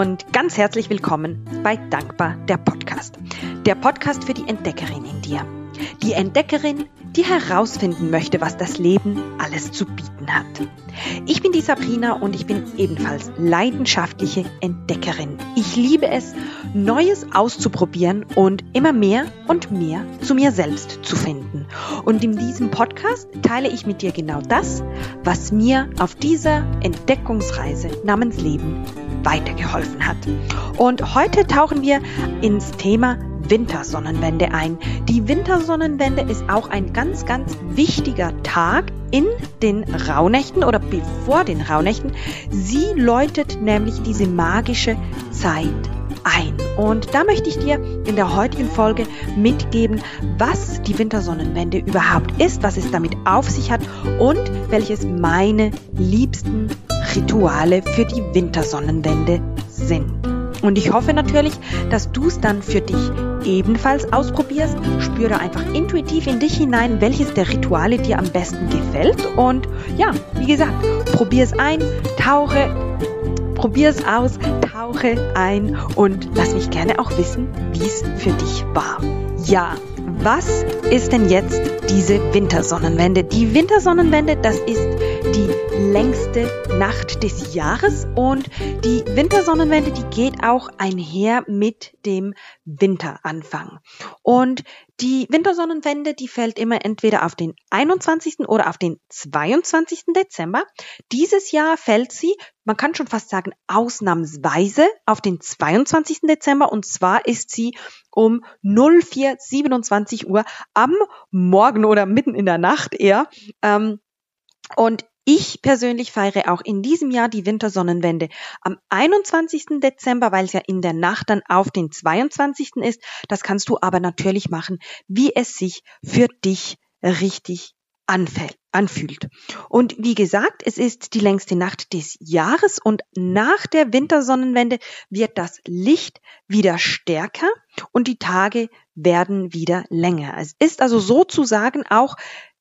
und ganz herzlich willkommen bei Dankbar der Podcast. Der Podcast für die Entdeckerin in dir. Die Entdeckerin, die herausfinden möchte, was das Leben alles zu bieten hat. Ich bin die Sabrina und ich bin ebenfalls leidenschaftliche Entdeckerin. Ich liebe es, Neues auszuprobieren und immer mehr und mehr zu mir selbst zu finden. Und in diesem Podcast teile ich mit dir genau das, was mir auf dieser Entdeckungsreise namens Leben weitergeholfen hat. Und heute tauchen wir ins Thema Wintersonnenwende ein. Die Wintersonnenwende ist auch ein ganz, ganz wichtiger Tag in den Rauhnächten oder bevor den Rauhnächten. Sie läutet nämlich diese magische Zeit ein. Und da möchte ich dir in der heutigen Folge mitgeben, was die Wintersonnenwende überhaupt ist, was es damit auf sich hat und welches meine liebsten Rituale für die Wintersonnenwende sind. Und ich hoffe natürlich, dass du es dann für dich ebenfalls ausprobierst. Spüre einfach intuitiv in dich hinein, welches der Rituale dir am besten gefällt. Und ja, wie gesagt, probier es ein, tauche, probier es aus, tauche ein und lass mich gerne auch wissen, wie es für dich war. Ja, was ist denn jetzt diese Wintersonnenwende? Die Wintersonnenwende, das ist die längste Nacht des Jahres und die Wintersonnenwende, die geht auch einher mit dem Winteranfang. Und die Wintersonnenwende, die fällt immer entweder auf den 21. oder auf den 22. Dezember. Dieses Jahr fällt sie, man kann schon fast sagen, ausnahmsweise auf den 22. Dezember und zwar ist sie um 0427 Uhr am Morgen oder mitten in der Nacht eher. Ähm, und ich persönlich feiere auch in diesem Jahr die Wintersonnenwende am 21. Dezember, weil es ja in der Nacht dann auf den 22. ist. Das kannst du aber natürlich machen, wie es sich für dich richtig anfühlt. Und wie gesagt, es ist die längste Nacht des Jahres und nach der Wintersonnenwende wird das Licht wieder stärker und die Tage werden wieder länger. Es ist also sozusagen auch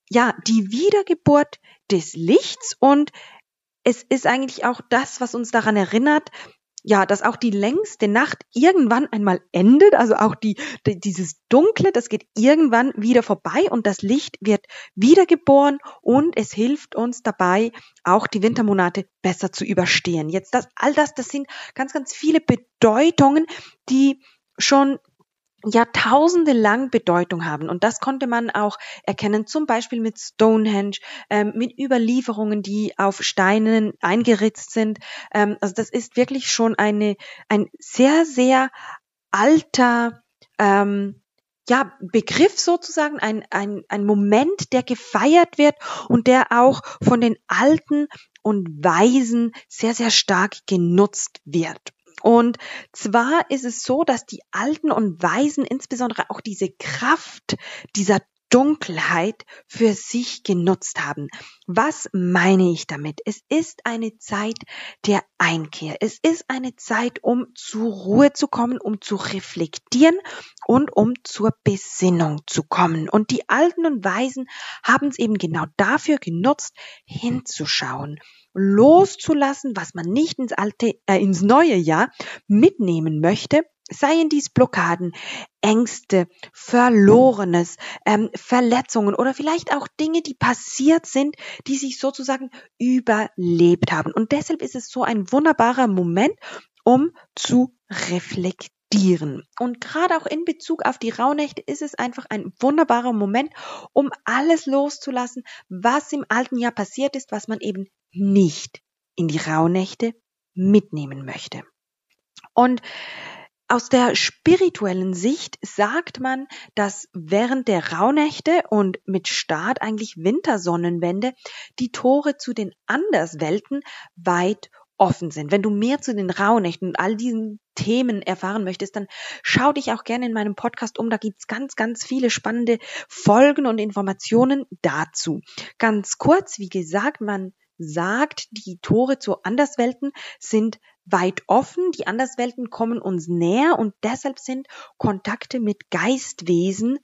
ja, die Wiedergeburt des Lichts und es ist eigentlich auch das, was uns daran erinnert, ja, dass auch die längste Nacht irgendwann einmal endet, also auch die, die, dieses Dunkle, das geht irgendwann wieder vorbei und das Licht wird wiedergeboren und es hilft uns dabei, auch die Wintermonate besser zu überstehen. Jetzt das, all das, das sind ganz, ganz viele Bedeutungen, die schon Jahrtausende lang Bedeutung haben. Und das konnte man auch erkennen, zum Beispiel mit Stonehenge, ähm, mit Überlieferungen, die auf Steinen eingeritzt sind. Ähm, also das ist wirklich schon eine, ein sehr, sehr alter, ähm, ja, Begriff sozusagen, ein, ein, ein Moment, der gefeiert wird und der auch von den Alten und Weisen sehr, sehr stark genutzt wird. Und zwar ist es so, dass die Alten und Weisen insbesondere auch diese Kraft dieser Dunkelheit für sich genutzt haben. Was meine ich damit? Es ist eine Zeit der Einkehr. Es ist eine Zeit, um zur Ruhe zu kommen, um zu reflektieren und um zur Besinnung zu kommen. Und die Alten und Weisen haben es eben genau dafür genutzt, hinzuschauen loszulassen, was man nicht ins alte, äh, ins neue Jahr mitnehmen möchte, seien dies Blockaden, Ängste, Verlorenes, ähm, Verletzungen oder vielleicht auch Dinge, die passiert sind, die sich sozusagen überlebt haben. Und deshalb ist es so ein wunderbarer Moment, um zu reflektieren. Und gerade auch in Bezug auf die Rauhnächte ist es einfach ein wunderbarer Moment, um alles loszulassen, was im alten Jahr passiert ist, was man eben nicht in die Rauhnächte mitnehmen möchte. Und aus der spirituellen Sicht sagt man, dass während der Rauhnächte und mit Start eigentlich Wintersonnenwende die Tore zu den Anderswelten weit offen sind. Wenn du mehr zu den Rauhnächten und all diesen Themen erfahren möchtest, dann schau dich auch gerne in meinem Podcast um. Da gibt's ganz, ganz viele spannende Folgen und Informationen dazu. Ganz kurz, wie gesagt, man sagt, die Tore zu Anderswelten sind weit offen, die Anderswelten kommen uns näher und deshalb sind Kontakte mit Geistwesen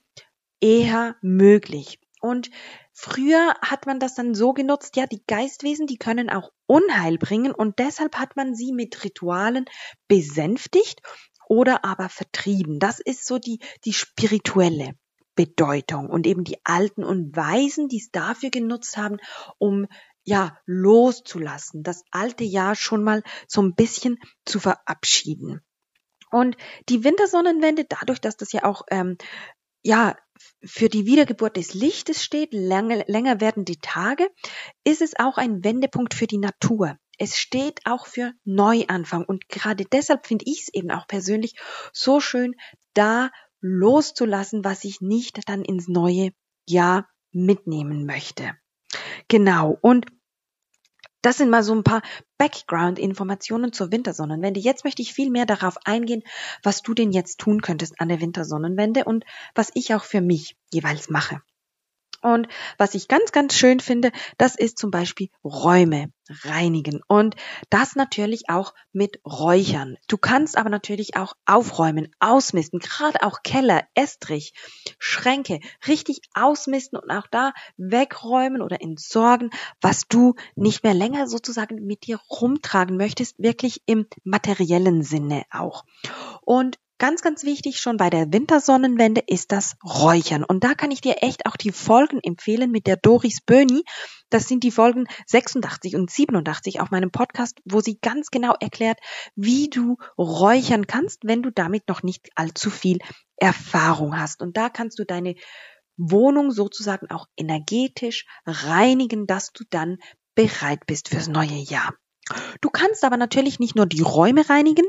eher möglich. Und früher hat man das dann so genutzt, ja, die Geistwesen, die können auch Unheil bringen und deshalb hat man sie mit Ritualen besänftigt oder aber vertrieben. Das ist so die, die spirituelle Bedeutung und eben die Alten und Weisen, die es dafür genutzt haben, um ja loszulassen, das alte Jahr schon mal so ein bisschen zu verabschieden. Und die Wintersonnenwende, dadurch, dass das ja auch ähm, ja für die Wiedergeburt des Lichtes steht, lange, länger werden die Tage, ist es auch ein Wendepunkt für die Natur. Es steht auch für Neuanfang und gerade deshalb finde ich es eben auch persönlich so schön, da loszulassen, was ich nicht dann ins neue Jahr mitnehmen möchte. Genau. Und das sind mal so ein paar Background-Informationen zur Wintersonnenwende. Jetzt möchte ich viel mehr darauf eingehen, was du denn jetzt tun könntest an der Wintersonnenwende und was ich auch für mich jeweils mache. Und was ich ganz, ganz schön finde, das ist zum Beispiel Räume reinigen und das natürlich auch mit Räuchern. Du kannst aber natürlich auch aufräumen, ausmisten, gerade auch Keller, Estrich, Schränke, richtig ausmisten und auch da wegräumen oder entsorgen, was du nicht mehr länger sozusagen mit dir rumtragen möchtest, wirklich im materiellen Sinne auch. Und Ganz, ganz wichtig schon bei der Wintersonnenwende ist das Räuchern. Und da kann ich dir echt auch die Folgen empfehlen mit der Doris Böni. Das sind die Folgen 86 und 87 auf meinem Podcast, wo sie ganz genau erklärt, wie du räuchern kannst, wenn du damit noch nicht allzu viel Erfahrung hast. Und da kannst du deine Wohnung sozusagen auch energetisch reinigen, dass du dann bereit bist fürs neue Jahr. Du kannst aber natürlich nicht nur die Räume reinigen,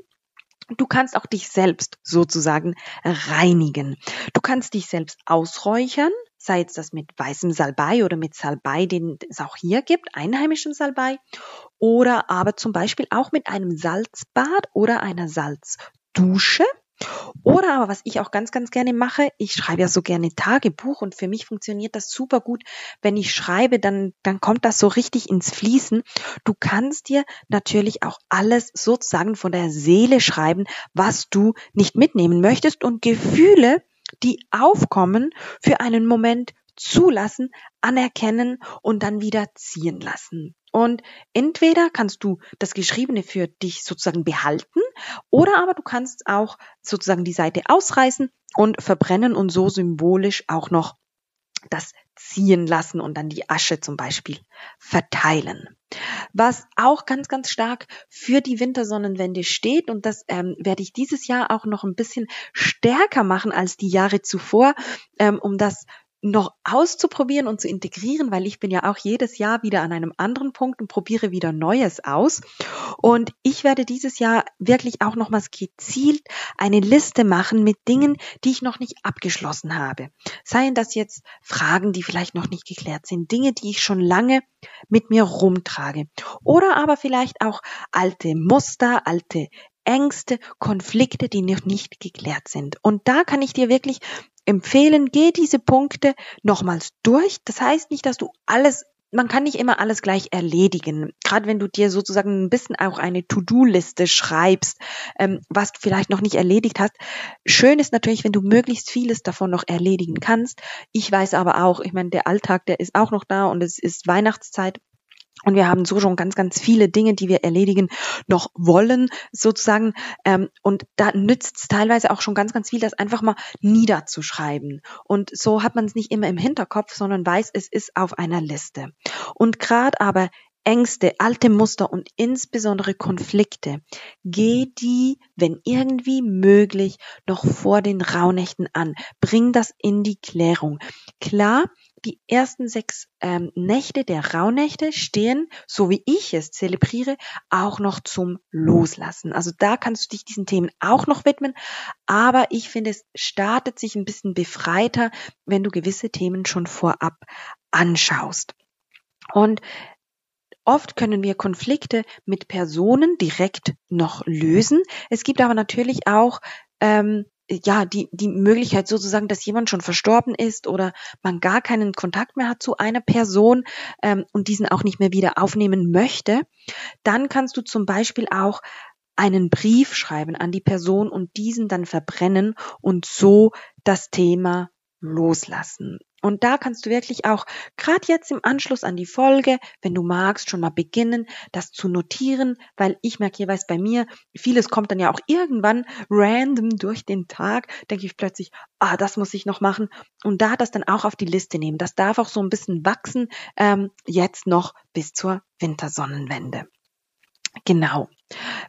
Du kannst auch dich selbst sozusagen reinigen. Du kannst dich selbst ausräuchern, sei es das mit weißem Salbei oder mit Salbei, den es auch hier gibt, einheimischem Salbei, oder aber zum Beispiel auch mit einem Salzbad oder einer Salzdusche. Oder aber was ich auch ganz, ganz gerne mache, ich schreibe ja so gerne Tagebuch und für mich funktioniert das super gut. Wenn ich schreibe, dann, dann kommt das so richtig ins Fließen. Du kannst dir natürlich auch alles sozusagen von der Seele schreiben, was du nicht mitnehmen möchtest und Gefühle, die aufkommen, für einen Moment zulassen, anerkennen und dann wieder ziehen lassen. Und entweder kannst du das Geschriebene für dich sozusagen behalten oder aber du kannst auch sozusagen die Seite ausreißen und verbrennen und so symbolisch auch noch das ziehen lassen und dann die Asche zum Beispiel verteilen. Was auch ganz, ganz stark für die Wintersonnenwende steht und das ähm, werde ich dieses Jahr auch noch ein bisschen stärker machen als die Jahre zuvor, ähm, um das noch auszuprobieren und zu integrieren, weil ich bin ja auch jedes Jahr wieder an einem anderen Punkt und probiere wieder Neues aus. Und ich werde dieses Jahr wirklich auch nochmals gezielt eine Liste machen mit Dingen, die ich noch nicht abgeschlossen habe. Seien das jetzt Fragen, die vielleicht noch nicht geklärt sind, Dinge, die ich schon lange mit mir rumtrage. Oder aber vielleicht auch alte Muster, alte Ängste, Konflikte, die noch nicht geklärt sind. Und da kann ich dir wirklich empfehlen, geh diese Punkte nochmals durch. Das heißt nicht, dass du alles man kann nicht immer alles gleich erledigen. Gerade wenn du dir sozusagen ein bisschen auch eine To-Do-Liste schreibst, ähm, was du vielleicht noch nicht erledigt hast. Schön ist natürlich, wenn du möglichst vieles davon noch erledigen kannst. Ich weiß aber auch, ich meine, der Alltag, der ist auch noch da und es ist Weihnachtszeit. Und wir haben so schon ganz, ganz viele Dinge, die wir erledigen, noch wollen, sozusagen. Ähm, und da nützt es teilweise auch schon ganz, ganz viel, das einfach mal niederzuschreiben. Und so hat man es nicht immer im Hinterkopf, sondern weiß, es ist auf einer Liste. Und gerade aber Ängste, alte Muster und insbesondere Konflikte, geh die, wenn irgendwie möglich, noch vor den Rauhnächten an. Bring das in die Klärung. Klar, die ersten sechs ähm, Nächte der Rauhnächte stehen, so wie ich es zelebriere, auch noch zum Loslassen. Also da kannst du dich diesen Themen auch noch widmen. Aber ich finde, es startet sich ein bisschen befreiter, wenn du gewisse Themen schon vorab anschaust. Und Oft können wir Konflikte mit Personen direkt noch lösen. Es gibt aber natürlich auch ähm, ja, die, die Möglichkeit sozusagen, dass jemand schon verstorben ist oder man gar keinen Kontakt mehr hat zu einer Person ähm, und diesen auch nicht mehr wieder aufnehmen möchte, dann kannst du zum Beispiel auch einen Brief schreiben an die Person und diesen dann verbrennen und so das Thema loslassen. Und da kannst du wirklich auch, gerade jetzt im Anschluss an die Folge, wenn du magst, schon mal beginnen, das zu notieren, weil ich merke jeweils bei mir, vieles kommt dann ja auch irgendwann random durch den Tag, denke ich plötzlich, ah, das muss ich noch machen. Und da das dann auch auf die Liste nehmen. Das darf auch so ein bisschen wachsen, ähm, jetzt noch bis zur Wintersonnenwende. Genau.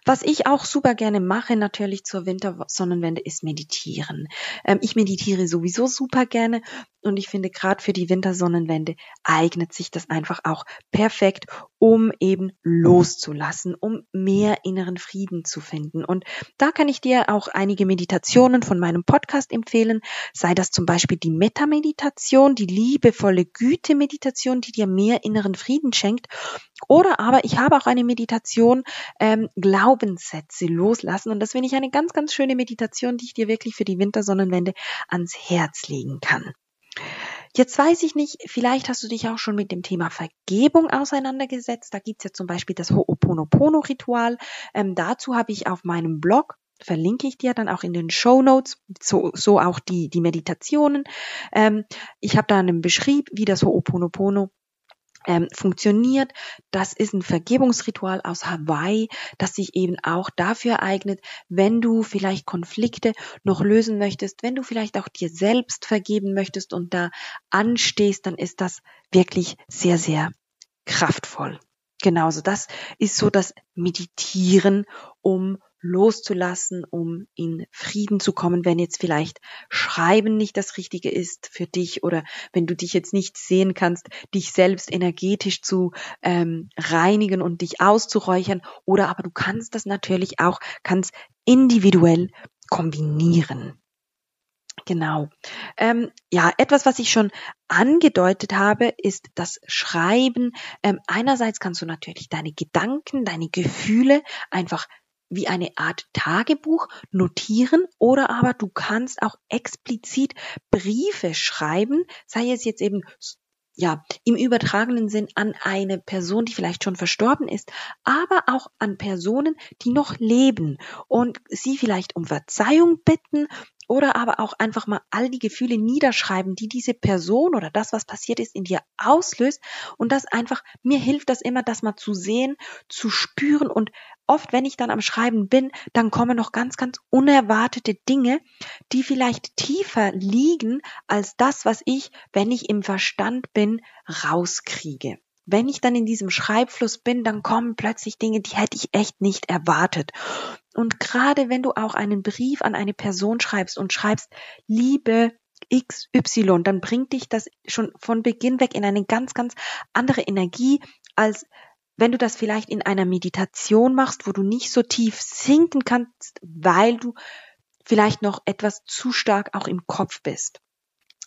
Was ich auch super gerne mache, natürlich zur Wintersonnenwende, ist meditieren. Ähm, ich meditiere sowieso super gerne und ich finde gerade für die Wintersonnenwende eignet sich das einfach auch perfekt, um eben loszulassen, um mehr inneren Frieden zu finden. Und da kann ich dir auch einige Meditationen von meinem Podcast empfehlen, sei das zum Beispiel die Metta-Meditation, die liebevolle Güte-Meditation, die dir mehr inneren Frieden schenkt. Oder aber ich habe auch eine Meditation, ähm, Glaubenssätze loslassen. Und das finde ich eine ganz, ganz schöne Meditation, die ich dir wirklich für die Wintersonnenwende ans Herz legen kann. Jetzt weiß ich nicht, vielleicht hast du dich auch schon mit dem Thema Vergebung auseinandergesetzt. Da gibt's ja zum Beispiel das Ho'oponopono-Ritual. Ähm, dazu habe ich auf meinem Blog verlinke ich dir dann auch in den Show Notes, so, so auch die, die Meditationen. Ähm, ich habe da einen Beschrieb, wie das Ho'oponopono ähm, funktioniert. Das ist ein Vergebungsritual aus Hawaii, das sich eben auch dafür eignet, wenn du vielleicht Konflikte noch lösen möchtest, wenn du vielleicht auch dir selbst vergeben möchtest und da anstehst, dann ist das wirklich sehr, sehr kraftvoll. Genauso, das ist so das Meditieren, um loszulassen, um in Frieden zu kommen, wenn jetzt vielleicht Schreiben nicht das Richtige ist für dich oder wenn du dich jetzt nicht sehen kannst, dich selbst energetisch zu ähm, reinigen und dich auszuräuchern oder aber du kannst das natürlich auch, kannst individuell kombinieren. Genau. Ähm, ja, etwas, was ich schon angedeutet habe, ist das Schreiben. Ähm, einerseits kannst du natürlich deine Gedanken, deine Gefühle einfach wie eine Art Tagebuch notieren oder aber du kannst auch explizit Briefe schreiben, sei es jetzt eben ja, im übertragenen Sinn an eine Person, die vielleicht schon verstorben ist, aber auch an Personen, die noch leben und sie vielleicht um Verzeihung bitten oder aber auch einfach mal all die Gefühle niederschreiben, die diese Person oder das, was passiert ist, in dir auslöst. Und das einfach, mir hilft das immer, das mal zu sehen, zu spüren. Und oft, wenn ich dann am Schreiben bin, dann kommen noch ganz, ganz unerwartete Dinge, die vielleicht tiefer liegen als das, was ich, wenn ich im Verstand bin, rauskriege wenn ich dann in diesem Schreibfluss bin, dann kommen plötzlich Dinge, die hätte ich echt nicht erwartet. Und gerade wenn du auch einen Brief an eine Person schreibst und schreibst, liebe XY, dann bringt dich das schon von Beginn weg in eine ganz, ganz andere Energie, als wenn du das vielleicht in einer Meditation machst, wo du nicht so tief sinken kannst, weil du vielleicht noch etwas zu stark auch im Kopf bist.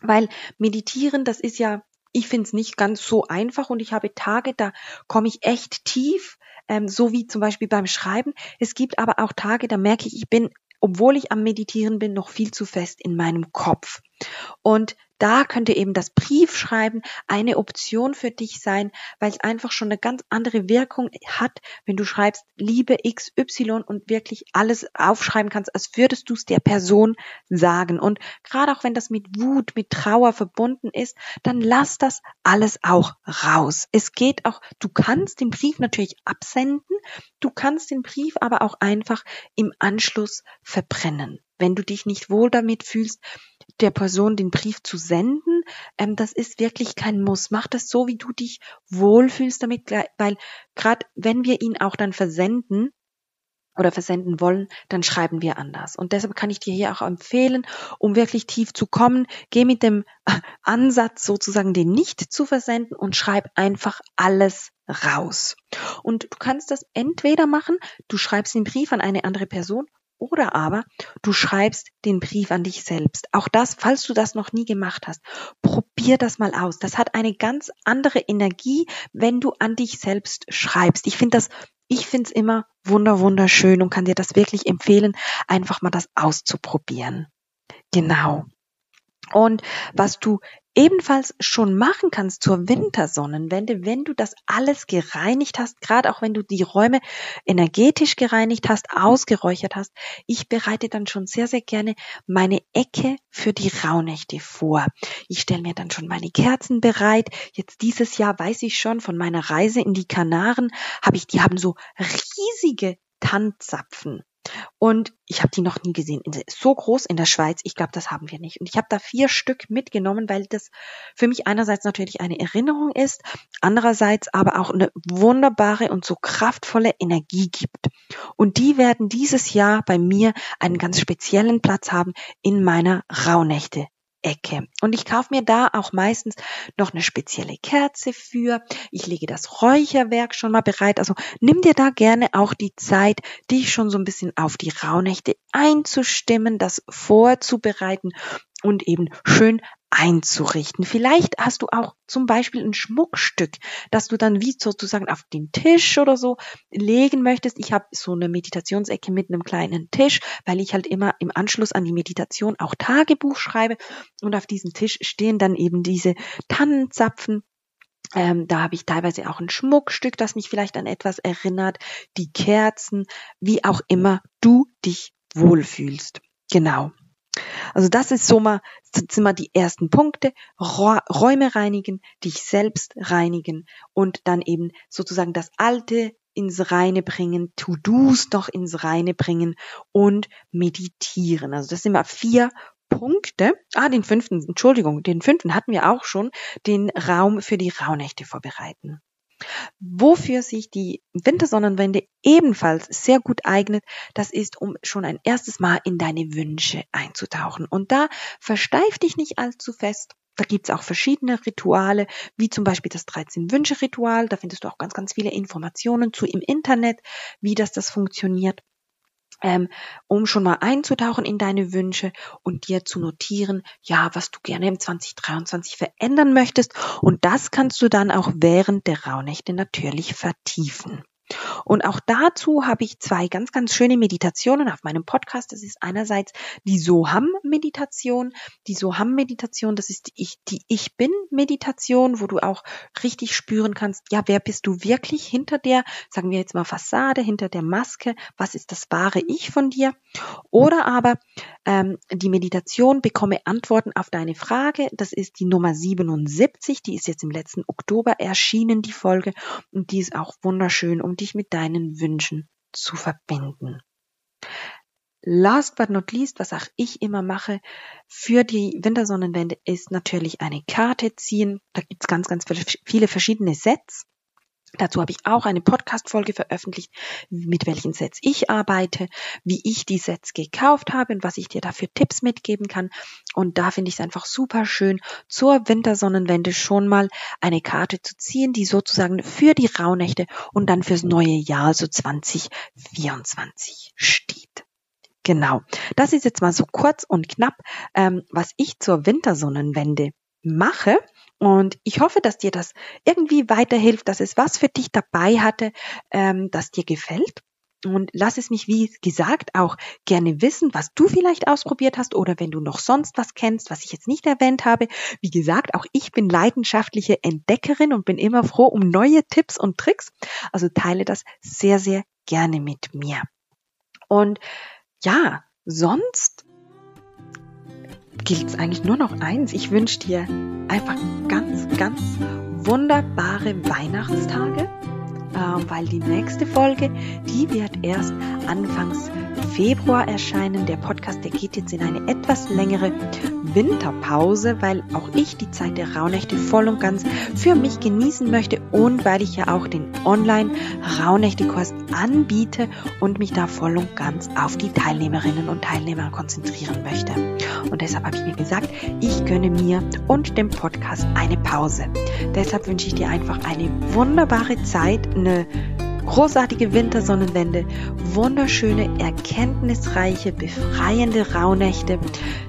Weil meditieren, das ist ja ich finde es nicht ganz so einfach und ich habe Tage, da komme ich echt tief, ähm, so wie zum Beispiel beim Schreiben. Es gibt aber auch Tage, da merke ich, ich bin, obwohl ich am Meditieren bin, noch viel zu fest in meinem Kopf. Und da könnte eben das Briefschreiben eine Option für dich sein, weil es einfach schon eine ganz andere Wirkung hat, wenn du schreibst Liebe XY und wirklich alles aufschreiben kannst, als würdest du es der Person sagen. Und gerade auch wenn das mit Wut, mit Trauer verbunden ist, dann lass das alles auch raus. Es geht auch, du kannst den Brief natürlich absenden, du kannst den Brief aber auch einfach im Anschluss verbrennen wenn du dich nicht wohl damit fühlst, der Person den Brief zu senden, ähm, das ist wirklich kein Muss. Mach das so, wie du dich wohlfühlst damit, weil gerade wenn wir ihn auch dann versenden, oder versenden wollen, dann schreiben wir anders. Und deshalb kann ich dir hier auch empfehlen, um wirklich tief zu kommen, geh mit dem Ansatz sozusagen, den nicht zu versenden und schreib einfach alles raus. Und du kannst das entweder machen, du schreibst den Brief an eine andere Person oder aber du schreibst den Brief an dich selbst. Auch das, falls du das noch nie gemacht hast, probier das mal aus. Das hat eine ganz andere Energie, wenn du an dich selbst schreibst. Ich finde das, ich finde es immer wunder wunderschön und kann dir das wirklich empfehlen, einfach mal das auszuprobieren. Genau. Und was du ebenfalls schon machen kannst zur Wintersonnenwende, wenn du das alles gereinigt hast, gerade auch wenn du die Räume energetisch gereinigt hast, ausgeräuchert hast. Ich bereite dann schon sehr, sehr gerne meine Ecke für die Rauhnächte vor. Ich stelle mir dann schon meine Kerzen bereit. Jetzt dieses Jahr weiß ich schon von meiner Reise in die Kanaren, habe ich, die haben so riesige Tanzapfen. Und ich habe die noch nie gesehen. So groß in der Schweiz, ich glaube, das haben wir nicht. Und ich habe da vier Stück mitgenommen, weil das für mich einerseits natürlich eine Erinnerung ist, andererseits aber auch eine wunderbare und so kraftvolle Energie gibt. Und die werden dieses Jahr bei mir einen ganz speziellen Platz haben in meiner Rauhnächte Ecke. Und ich kaufe mir da auch meistens noch eine spezielle Kerze für. Ich lege das Räucherwerk schon mal bereit. Also nimm dir da gerne auch die Zeit, dich schon so ein bisschen auf die Rauhnächte einzustimmen, das vorzubereiten und eben schön einzurichten. Vielleicht hast du auch zum Beispiel ein Schmuckstück, das du dann wie sozusagen auf den Tisch oder so legen möchtest. Ich habe so eine Meditationsecke mit einem kleinen Tisch, weil ich halt immer im Anschluss an die Meditation auch Tagebuch schreibe und auf diesem Tisch stehen dann eben diese Tannenzapfen ähm, da habe ich teilweise auch ein Schmuckstück, das mich vielleicht an etwas erinnert, die Kerzen, wie auch immer du dich wohlfühlst. Genau. Also das ist so mal, sind mal die ersten Punkte. Räume reinigen, dich selbst reinigen und dann eben sozusagen das Alte ins Reine bringen, To-Dos doch ins Reine bringen und meditieren. Also das sind mal vier Punkte. Ah, den fünften, Entschuldigung, den fünften hatten wir auch schon, den Raum für die Rauhnächte vorbereiten. Wofür sich die Wintersonnenwende ebenfalls sehr gut eignet, das ist, um schon ein erstes Mal in deine Wünsche einzutauchen. Und da versteif dich nicht allzu fest. Da gibt's auch verschiedene Rituale, wie zum Beispiel das 13-Wünsche-Ritual. Da findest du auch ganz, ganz viele Informationen zu im Internet, wie das das funktioniert ähm, um schon mal einzutauchen in deine Wünsche und dir zu notieren, ja, was du gerne im 2023 verändern möchtest. Und das kannst du dann auch während der Rauhnächte natürlich vertiefen. Und auch dazu habe ich zwei ganz, ganz schöne Meditationen auf meinem Podcast. Das ist einerseits die Soham-Meditation. Die Soham-Meditation, das ist die Ich, die ich Bin-Meditation, wo du auch richtig spüren kannst, ja, wer bist du wirklich hinter der, sagen wir jetzt mal Fassade, hinter der Maske? Was ist das wahre Ich von dir? Oder aber ähm, die Meditation bekomme Antworten auf deine Frage. Das ist die Nummer 77. Die ist jetzt im letzten Oktober erschienen, die Folge. Und die ist auch wunderschön, um dich mit deinen Wünschen zu verbinden. Last but not least, was auch ich immer mache für die Wintersonnenwende, ist natürlich eine Karte ziehen. Da gibt's ganz, ganz viele verschiedene Sets. Dazu habe ich auch eine Podcast-Folge veröffentlicht, mit welchen Sets ich arbeite, wie ich die Sets gekauft habe und was ich dir dafür Tipps mitgeben kann. Und da finde ich es einfach super schön, zur Wintersonnenwende schon mal eine Karte zu ziehen, die sozusagen für die Rauhnächte und dann fürs neue Jahr, so 2024 steht. Genau. Das ist jetzt mal so kurz und knapp, ähm, was ich zur Wintersonnenwende mache. Und ich hoffe, dass dir das irgendwie weiterhilft, dass es was für dich dabei hatte, ähm, das dir gefällt. Und lass es mich, wie gesagt, auch gerne wissen, was du vielleicht ausprobiert hast oder wenn du noch sonst was kennst, was ich jetzt nicht erwähnt habe. Wie gesagt, auch ich bin leidenschaftliche Entdeckerin und bin immer froh um neue Tipps und Tricks. Also teile das sehr, sehr gerne mit mir. Und ja, sonst gilt es eigentlich nur noch eins. Ich wünsche dir einfach ganz, ganz wunderbare Weihnachtstage, äh, weil die nächste Folge, die wird erst anfangs Februar erscheinen. Der Podcast, der geht jetzt in eine etwas längere Winterpause, weil auch ich die Zeit der Rauhnächte voll und ganz für mich genießen möchte und weil ich ja auch den Online-Rauhnächte-Kurs anbiete und mich da voll und ganz auf die Teilnehmerinnen und Teilnehmer konzentrieren möchte. Und deshalb habe ich mir gesagt, ich gönne mir und dem Podcast eine Pause. Deshalb wünsche ich dir einfach eine wunderbare Zeit, eine großartige Wintersonnenwende, wunderschöne, erkenntnisreiche, befreiende Rauhnächte,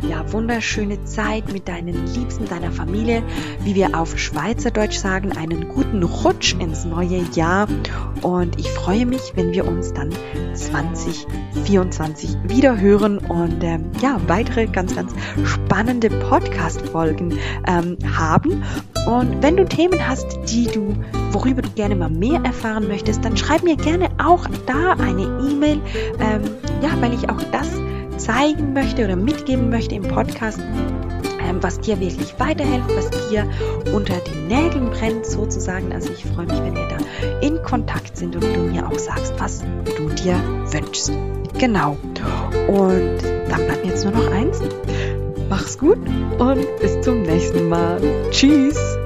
ja, wunderschöne Zeit mit deinen Liebsten, deiner Familie, wie wir auf Schweizerdeutsch sagen, einen guten Rutsch ins neue Jahr und ich freue mich, wenn wir uns dann 2024 wieder hören und ähm, ja, weitere ganz, ganz spannende Podcast-Folgen ähm, haben. Und wenn du Themen hast, die du, worüber du gerne mal mehr erfahren möchtest, dann schreib mir gerne auch da eine E-Mail, ähm, ja, weil ich auch das zeigen möchte oder mitgeben möchte im Podcast, ähm, was dir wirklich weiterhilft, was dir unter den Nägeln brennt sozusagen. Also ich freue mich, wenn wir da in Kontakt sind und du mir auch sagst, was du dir wünschst. Genau. Und dann bleibt mir jetzt nur noch eins. Mach's gut und bis zum nächsten Mal. Tschüss.